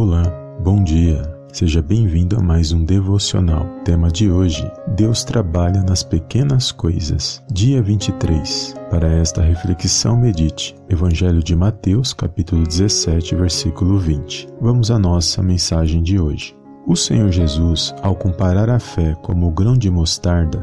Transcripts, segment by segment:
Olá, bom dia. Seja bem-vindo a mais um devocional. Tema de hoje: Deus trabalha nas pequenas coisas. Dia 23. Para esta reflexão, medite Evangelho de Mateus, capítulo 17, versículo 20. Vamos à nossa mensagem de hoje. O Senhor Jesus, ao comparar a fé como o grão de mostarda,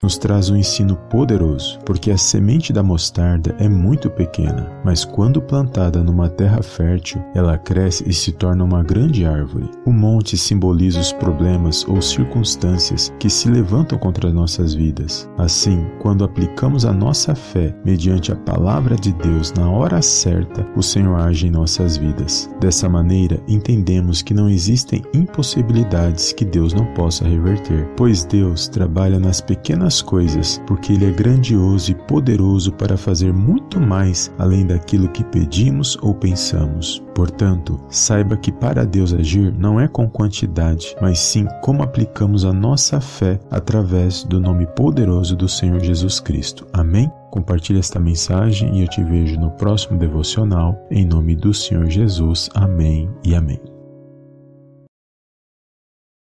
Nos traz um ensino poderoso, porque a semente da mostarda é muito pequena, mas quando plantada numa terra fértil, ela cresce e se torna uma grande árvore. O monte simboliza os problemas ou circunstâncias que se levantam contra nossas vidas. Assim, quando aplicamos a nossa fé mediante a palavra de Deus na hora certa, o Senhor age em nossas vidas. Dessa maneira, entendemos que não existem impossibilidades que Deus não possa reverter, pois Deus trabalha nas pequenas pequenas coisas, porque Ele é grandioso e poderoso para fazer muito mais além daquilo que pedimos ou pensamos. Portanto, saiba que para Deus agir não é com quantidade, mas sim como aplicamos a nossa fé através do nome poderoso do Senhor Jesus Cristo. Amém? Compartilhe esta mensagem e eu te vejo no próximo devocional. Em nome do Senhor Jesus. Amém e amém.